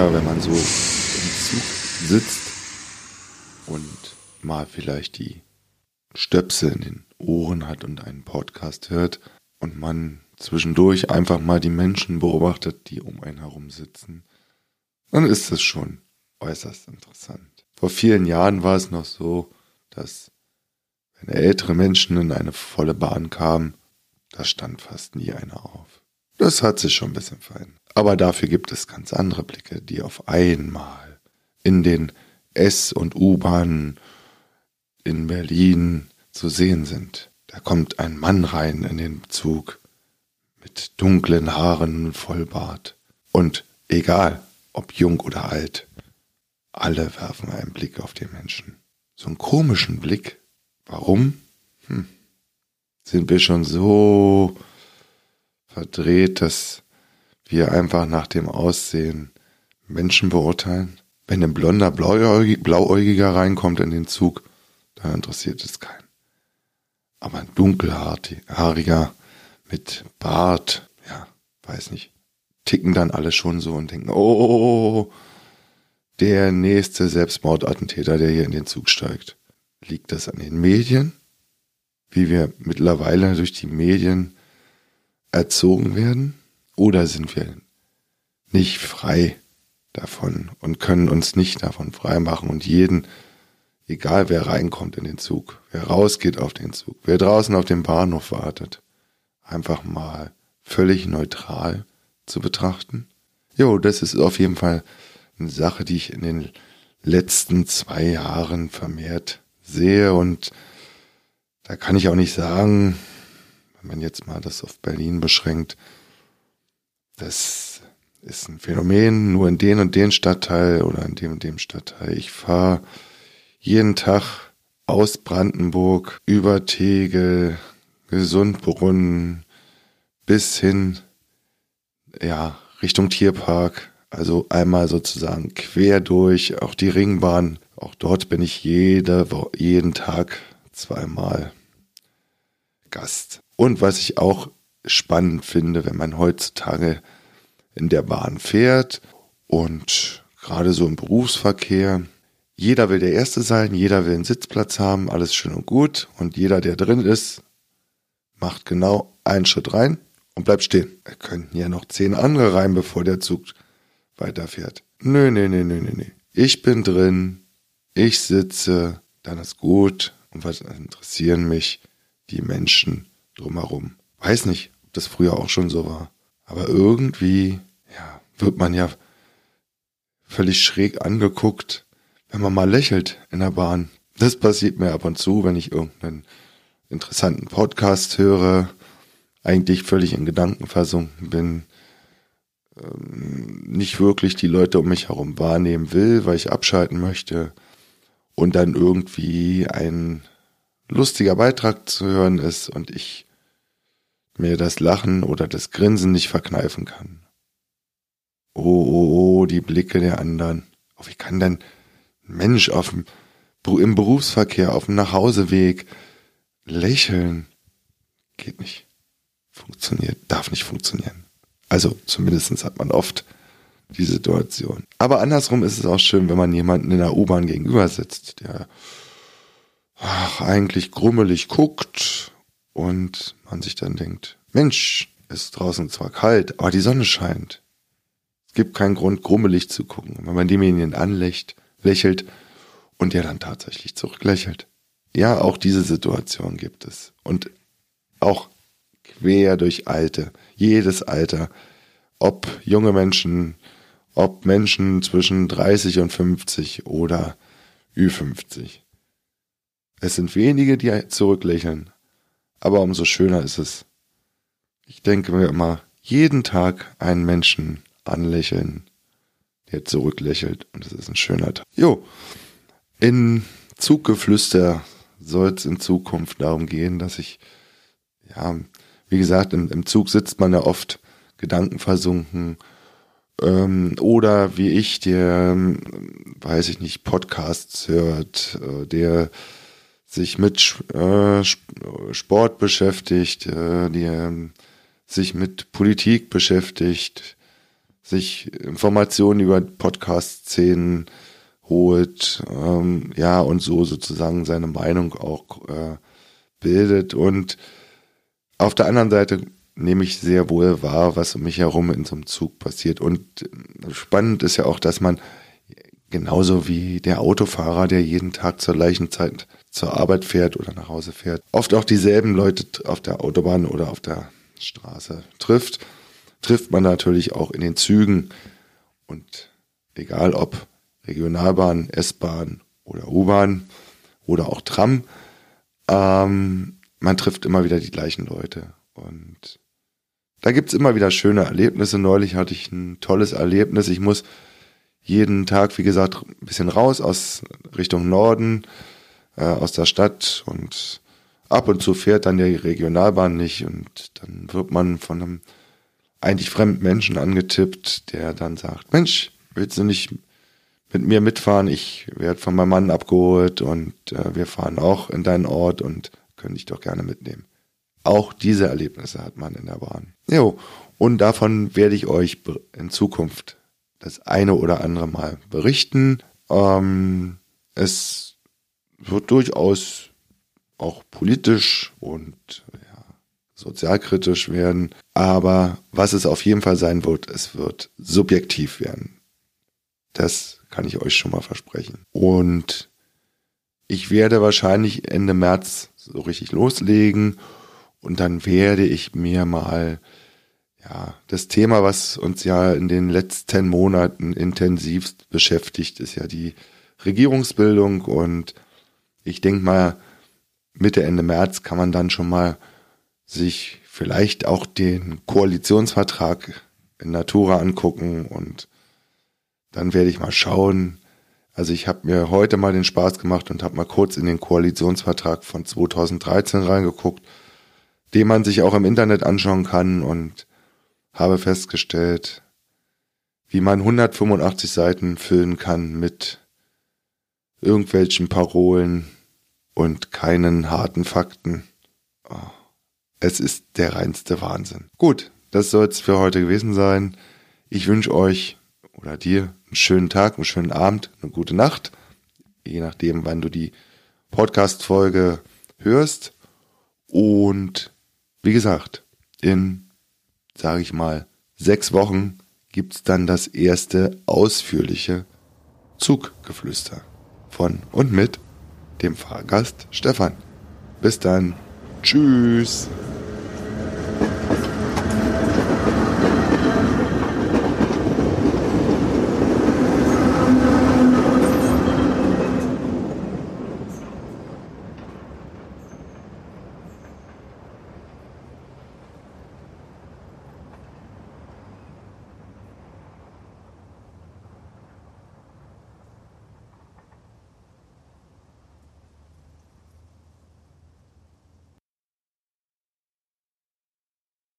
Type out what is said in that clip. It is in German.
Ja, wenn man so im Zug sitzt und mal vielleicht die Stöpsel in den Ohren hat und einen Podcast hört und man zwischendurch einfach mal die Menschen beobachtet, die um einen herum sitzen, dann ist es schon äußerst interessant. Vor vielen Jahren war es noch so, dass wenn ältere Menschen in eine volle Bahn kamen, da stand fast nie einer auf. Das hat sich schon ein bisschen verändert. Aber dafür gibt es ganz andere Blicke, die auf einmal in den S- und U-Bahnen in Berlin zu sehen sind. Da kommt ein Mann rein in den Zug mit dunklen Haaren Vollbart. Und egal, ob jung oder alt, alle werfen einen Blick auf den Menschen. So einen komischen Blick. Warum? Hm. Sind wir schon so verdreht, dass wir einfach nach dem Aussehen Menschen beurteilen? Wenn ein blonder Blauäugiger reinkommt in den Zug, dann interessiert es keinen. Aber ein dunkelhaariger mit Bart, ja, weiß nicht, ticken dann alle schon so und denken, oh, der nächste Selbstmordattentäter, der hier in den Zug steigt. Liegt das an den Medien? Wie wir mittlerweile durch die Medien erzogen werden? Oder sind wir nicht frei davon und können uns nicht davon freimachen und jeden egal wer reinkommt in den Zug, wer rausgeht auf den Zug, wer draußen auf dem Bahnhof wartet, einfach mal völlig neutral zu betrachten. Jo, das ist auf jeden Fall eine Sache, die ich in den letzten zwei Jahren vermehrt sehe und da kann ich auch nicht sagen, wenn man jetzt mal das auf Berlin beschränkt, das ist ein Phänomen nur in den und den Stadtteil oder in dem und dem Stadtteil. Ich fahre jeden Tag aus Brandenburg über Tegel, Gesundbrunnen bis hin, ja, Richtung Tierpark. Also einmal sozusagen quer durch, auch die Ringbahn. Auch dort bin ich jede, jeden Tag zweimal Gast. Und was ich auch spannend finde, wenn man heutzutage in der Bahn fährt und gerade so im Berufsverkehr, jeder will der Erste sein, jeder will einen Sitzplatz haben, alles schön und gut. Und jeder, der drin ist, macht genau einen Schritt rein und bleibt stehen. Da könnten ja noch zehn andere rein, bevor der Zug weiterfährt. Nö, nö, nö, nö, nö, nö. Ich bin drin, ich sitze, dann ist gut. Und was interessieren mich die Menschen drumherum? Weiß nicht, ob das früher auch schon so war. Aber irgendwie, ja, wird man ja völlig schräg angeguckt, wenn man mal lächelt in der Bahn. Das passiert mir ab und zu, wenn ich irgendeinen interessanten Podcast höre, eigentlich völlig in Gedanken versunken bin, ähm, nicht wirklich die Leute um mich herum wahrnehmen will, weil ich abschalten möchte und dann irgendwie ein lustiger Beitrag zu hören ist und ich mir das Lachen oder das Grinsen nicht verkneifen kann. Oh, oh, oh, die Blicke der anderen. Oh, wie kann denn Mensch auf dem, im Berufsverkehr, auf dem Nachhauseweg lächeln. Geht nicht. Funktioniert, darf nicht funktionieren. Also zumindest hat man oft die Situation. Aber andersrum ist es auch schön, wenn man jemanden in der U-Bahn gegenüber sitzt, der ach, eigentlich grummelig guckt und man sich dann denkt, Mensch, ist draußen zwar kalt, aber die Sonne scheint. Es gibt keinen Grund, grummelig zu gucken. Wenn man demjenigen anlächelt, lächelt und der dann tatsächlich zurücklächelt. Ja, auch diese Situation gibt es. Und auch quer durch Alte, jedes Alter, ob junge Menschen, ob Menschen zwischen 30 und 50 oder Ü50. Es sind wenige, die zurücklächeln, aber umso schöner ist es. Ich denke mir immer, jeden Tag einen Menschen anlächeln, der zurücklächelt. Und es ist ein schöner Tag. Jo, in Zuggeflüster soll es in Zukunft darum gehen, dass ich, ja, wie gesagt, im, im Zug sitzt man ja oft gedankenversunken ähm, oder wie ich, der, weiß ich nicht, Podcasts hört, äh, der sich mit äh, Sport beschäftigt, äh, der sich mit Politik beschäftigt, sich Informationen über Podcast-Szenen holt, ähm, ja, und so sozusagen seine Meinung auch äh, bildet. Und auf der anderen Seite nehme ich sehr wohl wahr, was um mich herum in so einem Zug passiert. Und spannend ist ja auch, dass man genauso wie der Autofahrer, der jeden Tag zur gleichen Zeit zur Arbeit fährt oder nach Hause fährt, oft auch dieselben Leute auf der Autobahn oder auf der Straße trifft, trifft man natürlich auch in den Zügen. Und egal ob Regionalbahn, S-Bahn oder U-Bahn oder auch Tram, ähm, man trifft immer wieder die gleichen Leute. Und da gibt's immer wieder schöne Erlebnisse. Neulich hatte ich ein tolles Erlebnis. Ich muss jeden Tag, wie gesagt, ein bisschen raus aus Richtung Norden, äh, aus der Stadt und ab und zu fährt dann die Regionalbahn nicht und dann wird man von einem eigentlich fremden Menschen angetippt, der dann sagt, Mensch, willst du nicht mit mir mitfahren? Ich werde von meinem Mann abgeholt und äh, wir fahren auch in deinen Ort und können dich doch gerne mitnehmen. Auch diese Erlebnisse hat man in der Bahn. Jo, und davon werde ich euch in Zukunft das eine oder andere Mal berichten. Ähm, es wird durchaus auch politisch und ja, sozialkritisch werden. Aber was es auf jeden Fall sein wird, es wird subjektiv werden. Das kann ich euch schon mal versprechen. Und ich werde wahrscheinlich Ende März so richtig loslegen und dann werde ich mir mal ja, das Thema, was uns ja in den letzten Monaten intensivst beschäftigt, ist ja die Regierungsbildung und ich denke mal, Mitte, Ende März kann man dann schon mal sich vielleicht auch den Koalitionsvertrag in Natura angucken und dann werde ich mal schauen. Also ich habe mir heute mal den Spaß gemacht und habe mal kurz in den Koalitionsvertrag von 2013 reingeguckt, den man sich auch im Internet anschauen kann und habe festgestellt, wie man 185 Seiten füllen kann mit irgendwelchen Parolen und keinen harten Fakten. Oh, es ist der reinste Wahnsinn. Gut, das soll es für heute gewesen sein. Ich wünsche euch oder dir einen schönen Tag, einen schönen Abend, eine gute Nacht, je nachdem, wann du die Podcast-Folge hörst. Und wie gesagt, in sage ich mal, sechs Wochen gibt's dann das erste ausführliche Zuggeflüster von und mit dem Fahrgast Stefan. Bis dann. Tschüss.